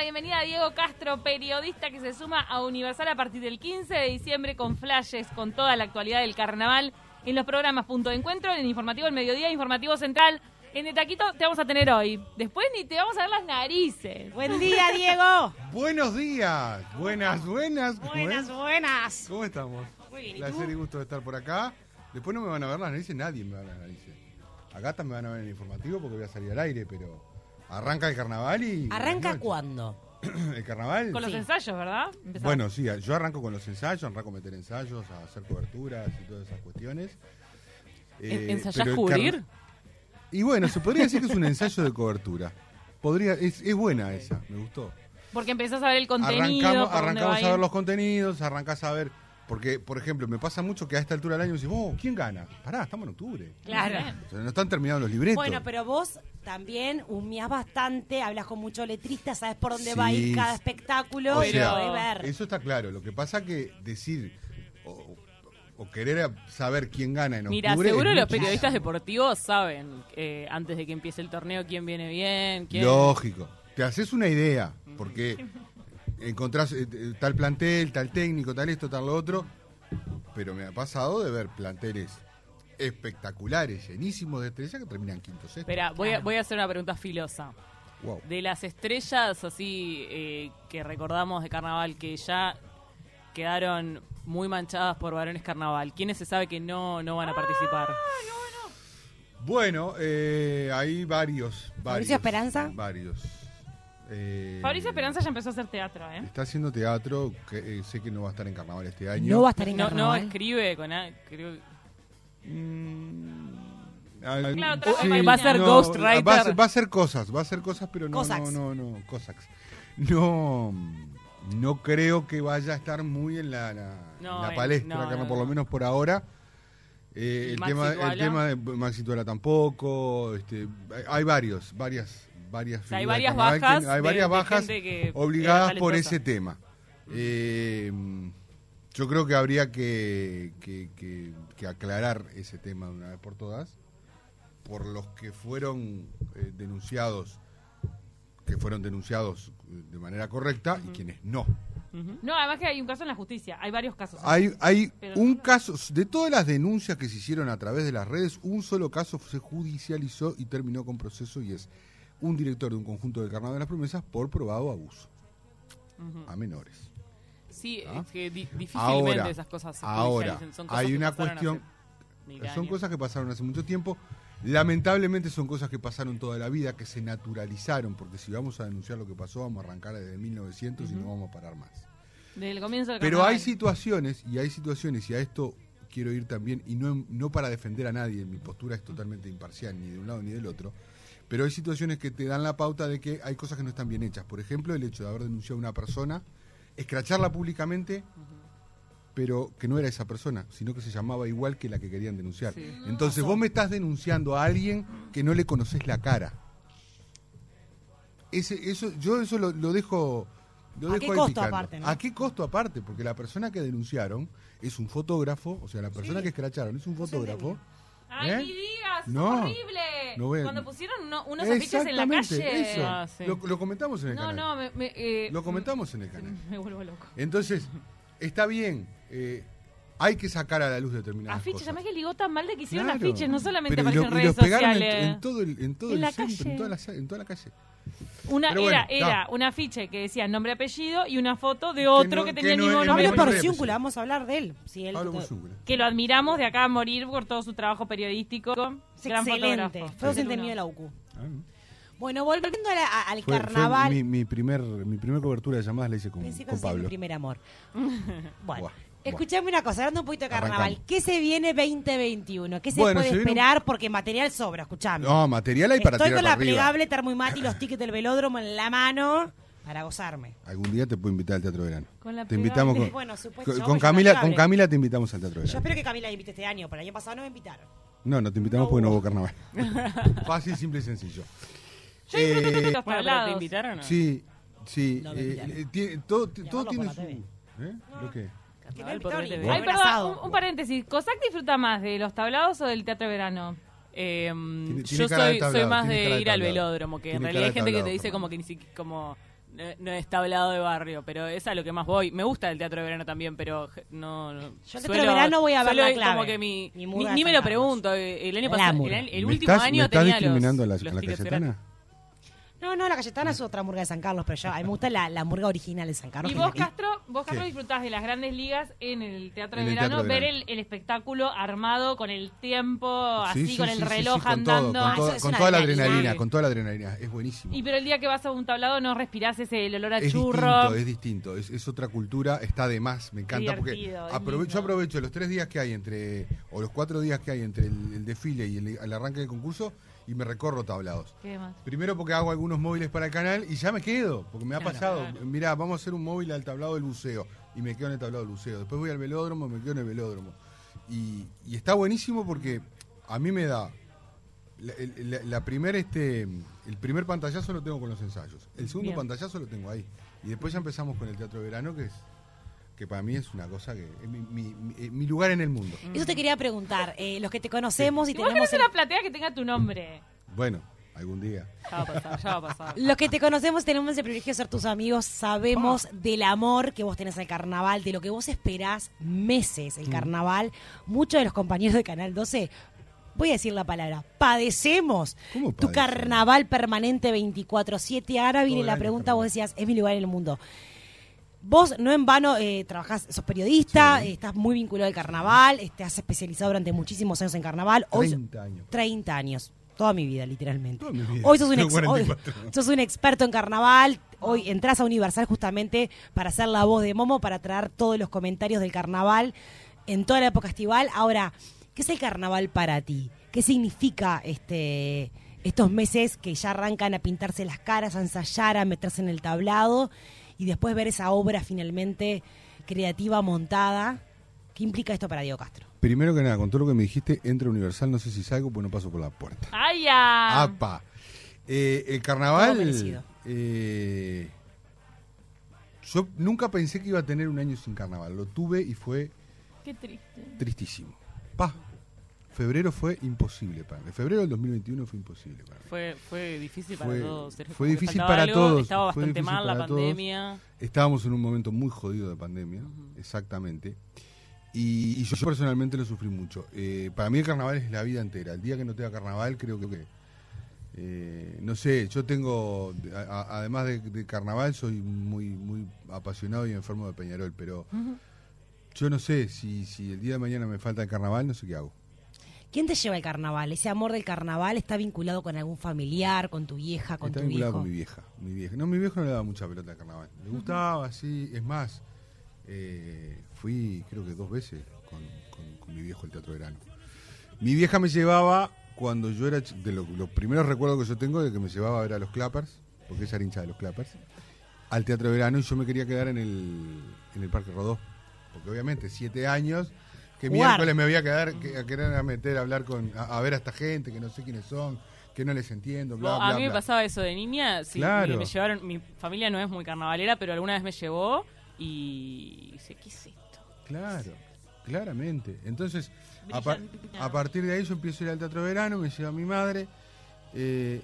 la bienvenida a Diego Castro, periodista que se suma a Universal a partir del 15 de diciembre con flashes, con toda la actualidad del carnaval en los programas Punto de Encuentro, en Informativo El Mediodía, Informativo Central. En De Taquito te vamos a tener hoy. Después ni te vamos a ver las narices. Buen día, Diego. Buenos días. Buenas, buenas. ¿Cómo Buenas, buenas. ¿Cómo estamos? Muy bien, ¿y Placer y gusto de estar por acá. Después no me van a ver las narices, nadie me va a ver las narices. A Gatas me van a ver en el informativo porque voy a salir al aire, pero arranca el carnaval y... ¿Arranca cuándo? ¿El carnaval? Con los Sí. ensayos, ¿verdad? Empezamos. Bueno, sí, yo arranco con los ensayos, arranco a meter ensayos, a hacer coberturas y todas esas cuestiones. Eh, ¿Ensayás cubrir? Y bueno, se podría decir que es un ensayo de cobertura. Podría, es, es buena esa, me gustó. Porque empezás a ver el contenido. arrancamos a a ver los contenidos, arrancás a ver. Porque, por ejemplo, me pasa mucho que a esta altura del año me dicen, oh, ¿quién gana? Pará, estamos en octubre. Claro. O sea, no están terminados los libretos. Bueno, pero vos también humeás bastante, hablas con mucho letrista, sabes por dónde va a ir cada espectáculo O y sea, ver. Eso está claro. Lo que pasa que decir o, o querer saber quién gana en octubre. Mira, seguro es los periodistas deportivos saben eh, antes de que empiece el torneo quién viene bien, quién... Lógico. Te haces una idea, porque encontrás eh, eh, tal plantel, tal técnico, tal esto, tal lo otro. Pero me ha pasado de ver planteles espectaculares, llenísimos de estrellas que terminan quinto sexto. Espera, voy, a, voy a hacer una pregunta filosa. Wow. De las estrellas así eh, que recordamos de carnaval que ya quedaron muy manchadas por varones carnaval, ¿quiénes se sabe que no, no van a participar? Bueno, eh, hay varios, varios. ¿Fabricio Esperanza? Varios. Eh, Fabricio Esperanza ya empezó a hacer teatro, ¿eh? Está haciendo teatro, que eh, sé que no va a estar en carnaval este año. No va a estar en No, no carnaval. escribe con... a- creo- Ah, Claro, trabaja sí, para va a ser no, ghostwriter. Va a, ser, va a ser cosas, va a ser cosas, pero no, Cossacks. no, no, no, Cossacks. No, no creo que vaya a estar muy en la, la- No, la eh, palestra, no, Carmen, no, por lo no. menos por ahora. Eh, ¿Y el, Maxi tema, el Tuala? tema de Maxi Tuala tampoco. Este, hay- hay varios, varias, varias. O sea, hay varias bajas hay de- varias de bajas gente que obligadas por ese tema. Eh, yo creo que habría que, que- que- que aclarar ese tema de una vez por todas, por los que fueron eh, denunciados, que fueron denunciados eh, de manera correcta y quienes no. No, además que hay un caso en la justicia. Hay varios casos. Hay, hay un no- caso, de todas las denuncias que se hicieron a través de las redes, un solo caso se judicializó y terminó con proceso y es un director de un conjunto del Carnaval de las Promesas por probado abuso a menores. Sí, ¿Ah? es que di- difícilmente Ahora, esas cosas se ahora, judicialicen. Son cosas hay que una cuestión, son cosas que pasaron hace mucho tiempo, lamentablemente son cosas que pasaron toda la vida, que se naturalizaron, porque si vamos a denunciar lo que pasó, vamos a arrancar desde 1900 y no vamos a parar más. Desde el comienzo del Pero carnaval. hay situaciones, y hay situaciones, y a esto quiero ir también, y no, no para defender a nadie, mi postura es totalmente imparcial, ni de un lado ni del otro, pero hay situaciones que te dan la pauta de que hay cosas que no están bien hechas. Por ejemplo, el hecho de haber denunciado a una persona, escracharla públicamente, pero que no era esa persona, sino que se llamaba igual que la que querían denunciar. Sí. Entonces vos me estás denunciando a alguien que no le conoces la cara. Ese, eso, yo eso lo, lo dejo. Lo ¿A dejo qué ahí costo picando. aparte, no? ¿A qué costo aparte? Porque la persona que denunciaron es un fotógrafo, o sea, la persona que escracharon es un fotógrafo. ¡Ay, ¿Eh? ni digas! No, ¡Horrible! no voy a- Cuando pusieron uno- unos afiches en la Exactamente, calle. Eso. Ah, sí. lo, lo comentamos en el No, canal. no, me, me, eh, Lo comentamos en el canal. Me vuelvo loco. Entonces, está bien. eh, hay que sacar a la luz determinadas Afiches, cosas. además que ligó tan mal de que hicieron Claro. afiches, no solamente Pero aparecen lo- los redes pegaron en- sociales. En, todo el, en todo En el la centro, calle. en toda, la, en toda la calle. Una, Pero bueno, era era un afiche que decía nombre apellido y una foto de otro no- que que tenía el no mismo es- nombre. Pablo Porciúncula, vamos a hablar de él. Si él Pablo. Que lo admiramos de acá a morir por todo su trabajo periodístico. es Gran excelente. fotógrafo. Fue docente mío de la UCU. Ah, ¿no? Bueno, volviendo a la- a- al Fue- fue carnaval. mi, mi primer, mi primer cobertura de llamadas la hice con, Pensé que con ser mi Pablo. primer amor. Bueno, Buah, escuchame una cosa, hablando un poquito de carnaval. Arrancamos. ¿Qué se viene 2021? ¿Qué se Bueno, puede se viene un- esperar? Porque material sobra, escuchame. No, material hay para Estoy tirar con la para arriba. plegable termo y mate y los tickets del velódromo en la mano para gozarme. Algún día te puedo invitar al Teatro Verano. Con la te invitamos con, Bueno, supuesto, con, yo con Camila, la con. Camila te invitamos al Teatro Yo Verano. espero que Camila la invite este año, pero el año pasado no me invitaron. No, no te invitamos No porque no hubo. carnaval. Fácil, simple y sencillo. Yo Eh, los Bueno, pero ¿te invitaron o no? Sí, sí. No eh, eh, tiene- todo todo tiene su... ¿Eh? ¿Lo qué? Ay, un perdón, un, un paréntesis. ¿Cosac disfruta más de los tablados o del teatro de verano? Eh, Tiene- yo tiene soy, soy más de ir al velódromo, que en realidad hay gente que te dice como que ni siquiera, como no, no es tablado de barrio, pero es a lo que más voy. Me gusta el teatro de verano también, pero no. no Yo el teatro suelo- de verano voy a ver la clave. como que mi, Mi ni, me lo pregunto. El año pasado, el, el ¿Me último estás, año ¿me estás tenía discriminando los, a la, los a la tickets Cayetana? No, no, la Cayetana es otra murga de San Carlos, pero yo, a mí me gusta la, la murga original de San Carlos. Y que es vos, la que- Castro, vos, Castro, disfrutás de las grandes ligas en el teatro En de el verano, teatro de ver verano. el, el espectáculo armado con el tiempo, Sí, así sí, con sí, el sí, reloj sí, con todo, andando. con, Ah, toda- eso es con una toda la adrenalina. adrenalina, con toda la adrenalina. Es buenísimo. Y pero el día que vas a un tablado no respirás ese el olor a es churro. distinto, es distinto, es, es otra cultura, está de más, me encanta porque Divertido, es aprove- lindo. yo aprovecho los tres días que hay entre, o los cuatro días que hay entre el, el desfile y el, el arranque del concurso y me recorro tablados. ¿Qué más? Primero porque hago algunos móviles para el canal y ya me quedo, porque me ha Claro, pasado. claro. Mirá, vamos a hacer un móvil al tablado del buceo y me quedo en el tablado del buceo. Después voy al velódromo y me quedo en el velódromo. Y, y está buenísimo porque a mí me da la, el- la- la primer, este, el primer pantallazo lo tengo con los ensayos. El segundo Bien. pantallazo lo tengo ahí. Y después ya empezamos con el teatro de verano, que es que para mí es una cosa que es mi, mi- mi- eh, mi lugar en el mundo. Eso te quería preguntar. eh, los que te conocemos y Si vos tenemos. querés el- una platea que tenga tu nombre. Bueno, algún día. Ya va a pasar, ya va a pasar. Los que te conocemos y tenemos el privilegio de ser tus amigos, sabemos Ah. del amor que vos tenés al carnaval, de lo que vos esperás meses Mm. el carnaval. Muchos de los compañeros de Canal 12, voy a decir la palabra, padecemos ¿Cómo tu carnaval permanente 24-7. Ahora viene la pregunta, vos decías, es mi lugar en el mundo. Vos no en vano eh, trabajás, sos periodista, Sí. eh, estás muy vinculado al carnaval, eh, te has especializado durante muchísimos años en carnaval. Hoy, 30 años. 30 años. Toda mi vida, literalmente. Toda mi vida. Hoy sos un, ex- hoy 44. sos un experto en carnaval. Hoy entras a Universal justamente para hacer la voz de Momo, para traer todos los comentarios del carnaval en toda la época estival. Ahora, ¿qué es el carnaval para ti? ¿Qué significa este estos meses que ya arrancan a pintarse las caras, a ensayar, a meterse en el tablado y después ver esa obra finalmente creativa montada? ¿Qué implica esto para Diego Castro? Primero que nada, con todo lo que me dijiste, entro a Universal, no sé si salgo, pues no paso por la puerta. ¡Ay, ya! ¡Apa! Eh, el carnaval. eh, yo nunca pensé que iba a tener un año sin carnaval. Lo tuve y fue Qué triste. tristísimo. Pa. Febrero fue imposible para mí. Febrero del 2021 fue imposible para mí. Fue, fue difícil para Fue- todos. Era fue difícil para algo, todos, Estaba bastante mal la todos. pandemia. Estábamos en un momento muy jodido de pandemia, exactamente. Y, y yo, personalmente lo sufrí mucho. Eh, para mí el carnaval es la vida entera. El día que no tenga carnaval creo que... eh, no sé, yo tengo, a- además de, de carnaval, soy muy muy apasionado y enfermo de Peñarol, pero yo no sé si, si el día de mañana me falta el carnaval, no sé qué hago. ¿Quién te lleva el carnaval? ¿Ese amor del carnaval está vinculado con algún familiar, con tu vieja, con Está tu vinculado viejo? con mi vieja, mi vieja. No, mi viejo no le daba mucha pelota al carnaval. Le gustaba, sí. Es más, eh, fui creo que dos veces con, con- con mi viejo al Teatro Verano. Mi vieja me llevaba cuando yo era... De lo- los primeros recuerdos que yo tengo de que me llevaba a ver a los Clappers, porque ella era hincha de los Clappers, al Teatro Verano y yo me quería quedar en el, en el Parque Rodó. Porque obviamente, siete años... Que Jugar. miércoles me voy a quedar que- a querer a meter a hablar con a, a ver a esta gente que no sé quiénes son que no les entiendo bla No, bla a mí me pasaba eso de niña. Sí, Claro. me, llevaron. Mi familia no es muy carnavalera, pero alguna vez me llevó y. Dice, ¿qué es esto? Claro, claramente. Entonces, a, par- partir de ahí yo empiezo a ir al teatro de verano, me lleva mi madre. eh,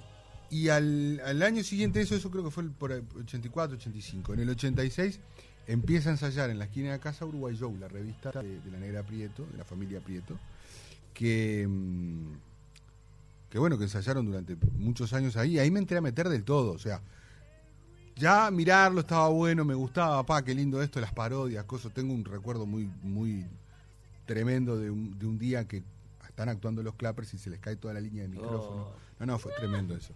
y al, al año siguiente, eso, eso creo que fue el- por el 84, 85. En el 86 empieza a ensayar en la esquina de casa Uruguay Show, la revista de, de la negra Prieto, de la familia Prieto, que, mm, que bueno, que ensayaron durante muchos años ahí. Ahí me entré a meter del todo, o sea, ya mirarlo estaba bueno, me gustaba, pa, qué lindo esto, las parodias, cosas. Tengo un recuerdo muy, muy tremendo de un, de un día que están actuando los clappers y se les cae toda la línea de micrófono. No, no, fue tremendo eso.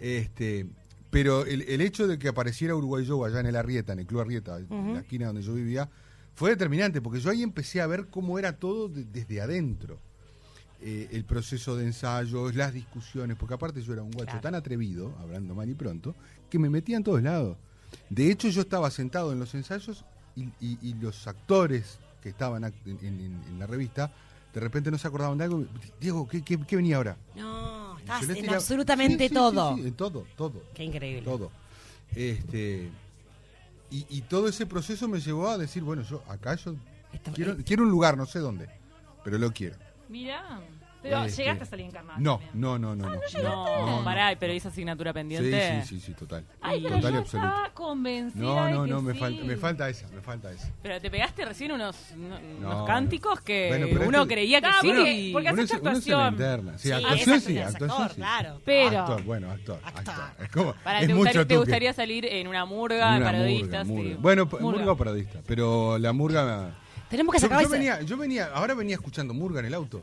Este, pero el, el hecho de que apareciera Uruguay Show allá en el Arrieta, en el Club Arrieta, en la esquina donde yo vivía, fue determinante, porque yo ahí empecé a ver cómo era todo de- desde adentro. Eh, el proceso de ensayo, las discusiones, porque aparte yo era un guacho Claro. tan atrevido, hablando mal y pronto, que me metía en todos lados. De hecho, yo estaba sentado en los ensayos y, y- y los actores que estaban en, en- en la revista, de repente no se acordaban de algo. Diego, ¿qué, qué- qué venía ahora? No, estás en tiraba- absolutamente Sí, sí, todo. sí, sí, en todo, todo. Qué increíble. Todo. Este, y, y todo ese proceso me llevó a decir, bueno, yo acá yo Esto- quiero, eh, quiero un lugar, no sé dónde, pero lo quiero. Mirá. Pero Este, llegaste a salir en carnaval. No, también. no, no, no. no, No, no, no. pará, pero esa asignatura pendiente. Sí, sí, sí, sí, total. Ay, pero Total yo absoluto. estaba convencida No, de no, que no, me, sí. falta, me falta esa, me falta esa. Pero te pegaste recién unos, unos No. cánticos que Bueno, pero uno este- creía que No, sí. porque- porque- Uno uno la actuación. interna. Sí, Sí, actuación sí, actuación actor, sí. claro. Pero- Actor, bueno, actor, Actor. actor. Es como, Para, es ¿te, mucho gustaría, te gustaría salir en una murga, En parodistas? Bueno, Murga. o parodista, pero la murga... Tenemos que sacar yo venía, yo venía, ahora venía escuchando murga en el auto.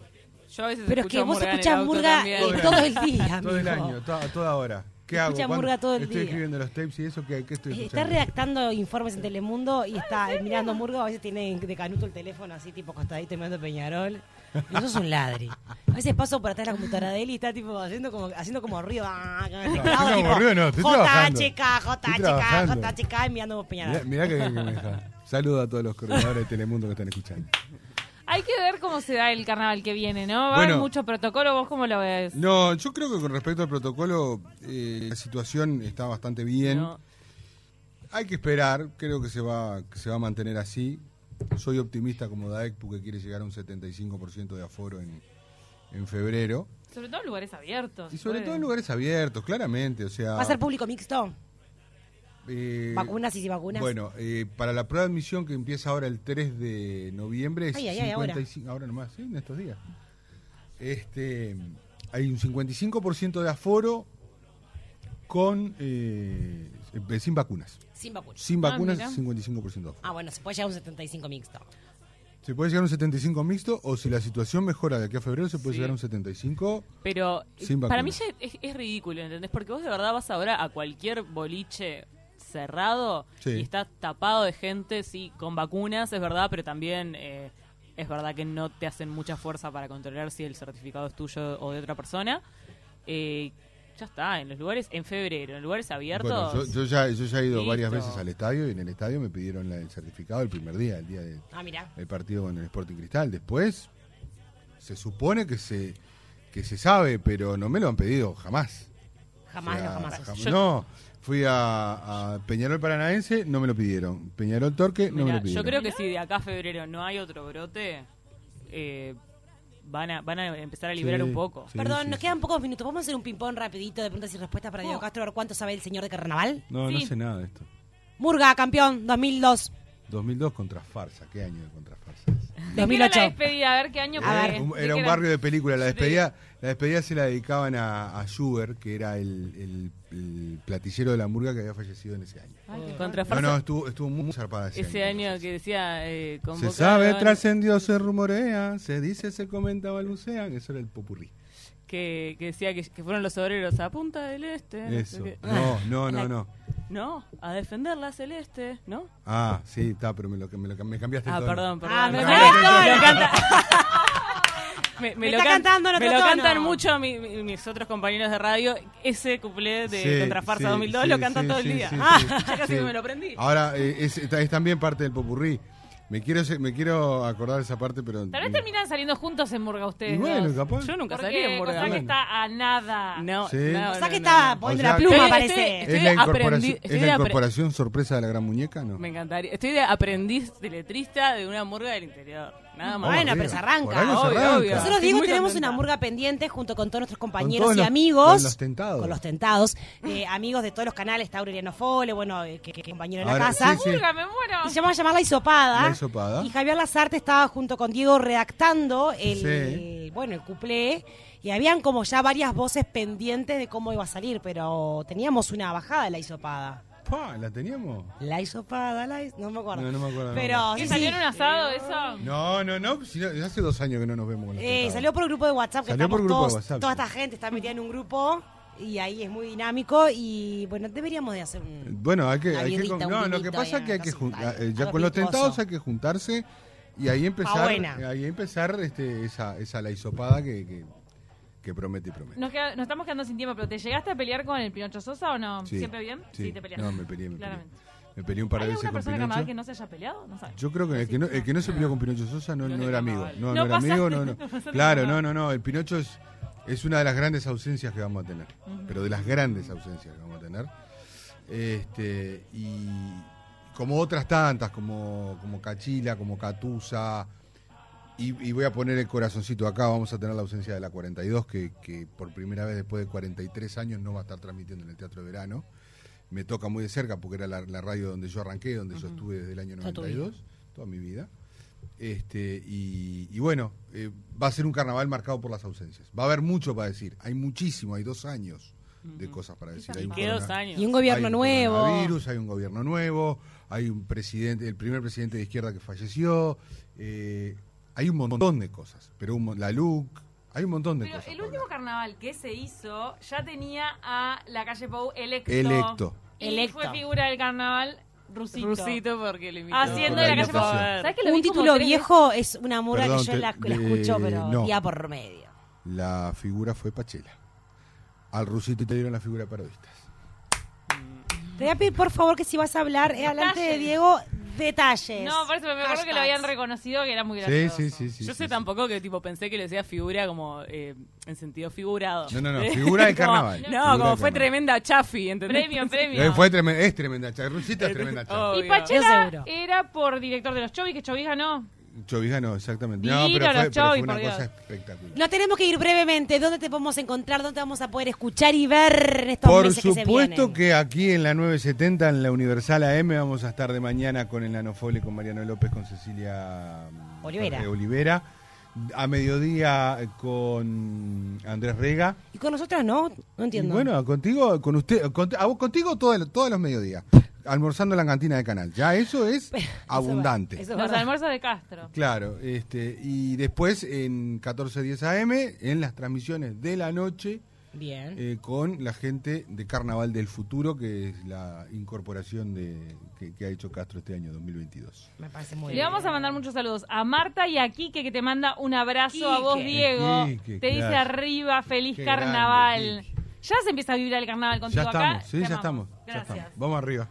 Yo a veces Pero es que vos murga escuchás murga todo el día, Todo el amigo. año, toda, toda hora. ¿Qué hago? Escucha ¿Cuándo murga todo el Estoy día. escribiendo los tapes y eso, ¿qué, qué estoy Eh, escuchando? Está redactando informes en Telemundo y está mirando Murga, a veces tiene de canuto el teléfono así tipo acostadito mirando Peñarol. Y eso es un ladri. A veces paso por atrás de la computadora de él y está tipo haciendo como haciendo como ruido. ah, el teclado, haciendo como tipo, ruido no, estoy trabajando. JHK, JHK. JHK mirando Mirá, Peñarol. mirá que bien que me deja. Saludo a todos los coordinadores de Telemundo que están escuchando. Hay que ver cómo se da el carnaval que viene, ¿no? Va a haber mucho protocolo, ¿vos cómo lo ves? No, yo creo que con respecto al protocolo, eh, la situación está bastante bien. No, Hay que esperar, creo que se va, que se va a mantener así. Soy optimista como Daek porque quiere llegar a un 75% de aforo en, en febrero. Sobre todo en lugares abiertos. Y sobre puede. todo en lugares abiertos, claramente. O sea, ¿Va a ser público mixto? Eh, ¿Vacunas y sin vacunas? Bueno, eh, para la prueba de admisión que empieza ahora el 3 de noviembre, es Ay, ay, ay, ahora. 55, ahora nomás, sí, en estos días. Este, hay un 55% de aforo con eh, eh, sin vacunas. Sin vacunas. Sin Ah, vacunas, mira. 55% de aforo. Ah, bueno, se puede llegar a un 75 mixto. Se puede llegar a un 75 mixto o si la situación mejora de aquí a febrero se puede Sí. llegar a un 75. Pero Sin para mí ya es, es ridículo, ¿entendés? Porque vos de verdad vas ahora a cualquier boliche cerrado Sí. y está tapado de gente, sí, con vacunas, es verdad, pero también eh, es verdad que no te hacen mucha fuerza para controlar si el certificado es tuyo o de otra persona. Eh, ya está, en los lugares, en febrero, en lugares abiertos. Bueno, yo, yo ya, yo ya he ido varias veces al estadio y en el estadio me pidieron la- el certificado el primer día, el día de, Ah, el partido con el Sporting Cristal. Después se supone que se que se sabe, pero no me lo han pedido jamás. Jamás, O sea, no, jamás. jam- Yo- No, fui a, a Peñarol Paranaense, no me lo pidieron. Peñarol Torque, no me lo pidieron. yo creo que si de acá a febrero no hay otro brote, eh, van, a, van a empezar a liberar Sí, un poco. sí, Perdón, sí, nos sí. quedan pocos minutos. ¿Vamos a hacer un ping-pong rapidito de preguntas y respuestas para Diego Castro? A ver cuánto sabe el señor de carnaval. No, no sé nada de esto. Murga, campeón, 2002. 2002 contra Farsa, ¿qué año de contra Farsa? ¿De qué era 2008. la despedida? A ver qué año A ver. Un- ¿De Era un barrio de película. La despedida, la despedida se la dedicaban a, a Schubert, que era el, el- el platillero de la hamburga que había fallecido en ese año. Ay, qué Contra No, Farsa, no, estuvo, estuvo muy zarpada ese, ese año que decía eh, Se sabe, trascendió, se rumorea, se dice, se comenta, balbucean. Eso era el popurrí. Que, que decía que, que fueron los obreros a Punta del Este. Eso. No, no, no, no. No, a defender la celeste, ¿no? Ah, sí, está, pero me lo, me lo me cambiaste Ah, todo. perdón, perdón. Ah, me Me- me lo canta- Me, Me lo está can- cantando me lo cantan mucho mi- mi- mis otros compañeros de radio. Ese cuplé de Sí, Contra Farsa sí, 2002 sí, lo cantan sí, todo el día. sí, Ah, sí, ya casi sí. me lo aprendí. Ahora, eh, es, es también parte del popurrí. Me quiero, me quiero acordar de esa parte, pero... Tal vez terminan saliendo juntos en Murga ustedes. Y bueno, dos. capaz. Yo nunca salí en Murga. Cosa que está a nada. No, Sí. no, O sea no, que no, está no. poniendo sea, la pluma, estoy- parece. estoy- ¿Es la, incorporación, estoy ¿Es la incorporación sorpresa de la gran muñeca? No. Me encantaría. Estoy de aprendiz de letrista de una murga del interior. Nada más. Bueno, pero se arranca. Se Obvio, arranca. obvio. Nosotros, Diego, tenemos contenta. una murga pendiente junto con todos nuestros compañeros todos y los- amigos. con los tentados. Con los tentados. eh, amigos de todos los canales, Aureliano Fole, bueno, eh, que, que- compañero de la casa. sí, sí. Murga, me muero. Y se llama llamar La Hisopada. La Hisopada. Y Javier Lazarte estaba junto con Diego redactando el, Sí. bueno, el cuplé. Y habían como ya varias voces pendientes de cómo iba a salir, pero teníamos una bajada de La Hisopada. Pa, ¿La teníamos? La Hisopada, la no me acuerdo. No, no me acuerdo. Pero ¿Qué sí, salió sí. en un asado eso? No, no, no. si no, hace dos años que no nos vemos Eh, salió por el grupo de WhatsApp, que Salió por grupo de WhatsApp, toda sí. esta gente está metida en un grupo y ahí es muy dinámico y bueno, deberíamos de hacer un... Bueno, hay que, hay que no, lo que pasa es que hay que la jun- casa, eh, ya con los tentados hay que juntarse y ahí empezar, buena. ahí empezar este, esa, esa la hisopada que, que, que promete y promete. Nos, queda- nos estamos quedando sin tiempo, pero ¿te llegaste a pelear con el Pinocho Sosa o no? Sí. ¿Siempre bien? Sí. te peleaste. No, me peleé, me peleé. Claramente. Me peleé un par de ¿Hay veces con Pinocho. que no se haya peleado? No sabes. Yo creo que el que no, el que no se peleó con Pinocho Sosa no, era amigo. No, No era amigo, no, no. Claro, no, no, no. El Pinocho es, es una de las grandes ausencias que vamos a tener. Pero de las grandes ausencias que vamos a tener. Este, y como otras tantas, como, como Cachila, como Catusa, Y, y voy a poner el corazoncito acá, vamos a tener la ausencia de la 42, que, que por primera vez después de 43 años no va a estar transmitiendo en el Teatro de Verano. Me toca muy de cerca porque era la, la radio donde yo arranqué, donde yo estuve desde el año Toda tu 92, toda mi vida. Este, y, y bueno, eh, va a ser un carnaval marcado por las ausencias. Va a haber mucho para decir, hay muchísimo, hay dos años de cosas para decir. Hay un ¿Qué dos años? Y un gobierno hay un nuevo. coronavirus, hay un gobierno nuevo, hay un presidente, el primer presidente de izquierda que falleció, eh, hay un montón de cosas, pero un la LUC, hay un montón de Pero cosas. el último hablar. carnaval que se hizo ya tenía a la calle Pou electo. Electo. Y Electo. fue figura del carnaval Rusito. Rusito porque le invitó. Haciendo la la calle. ¿Sabes que lo Un título tres viejo es una murga Perdón, que yo te- la, escucho, pero no. día por medio. La figura fue Pachela. Al Rusito te dieron la figura de parodistas. Te voy a pedir, por favor, que si vas a hablar, eh, adelante de. Diego, detalles. No, por eso me acuerdo que lo habían reconocido que era muy Sí, gracioso. sí, sí, sí. Yo sí, sé sí. tampoco que tipo pensé que le decía figura como eh, en sentido figurado. No, no, no, figura del Como- carnaval. No, Figura como fue carnaval. tremenda chafi, ¿entendés? Premio, premio. Eh, fue tremenda, es tremenda chava. Rusito es tremenda chava. Oh. Y Obvio. Pachela era por director de los Chovis, que Chovis ganó. Chovija no, exactamente. Divino no, pero los fue, pero Chovis, fue una cosa espectacular. Nos tenemos que ir brevemente. ¿Dónde te podemos encontrar? ¿Dónde vamos a poder escuchar y ver estos Por meses que se supuesto vienen? que aquí en la 970, en la Universal AM, vamos a estar de mañana con el Nanofole, con Mariano López, con Cecilia mm, Olivera. Ferre Olivera. A mediodía eh, con Andrés Rega. Y con nosotros no, no Y entiendo. bueno, contigo, con usted, con- a vos- contigo todo- todos los mediodías. Almorzando en la cantina de canal. Ya eso es Eso abundante. va- eso es Los almuerzos de Castro. Claro, este, y después en 1410 AM, en las transmisiones de la noche, Bien. eh, con la gente de Carnaval del Futuro, que es la incorporación de, que, que ha hecho Castro este año 2022. Me parece muy Le bien. vamos a mandar muchos saludos a Marta y a Quique que te manda un abrazo a vos. Diego. Quique, te dice claro. arriba, feliz Qué carnaval. grande. Ya se empieza a vibrar el carnaval contigo ya acá. estamos, sí, Te ya estamos, ya Gracias. estamos. Vamos arriba.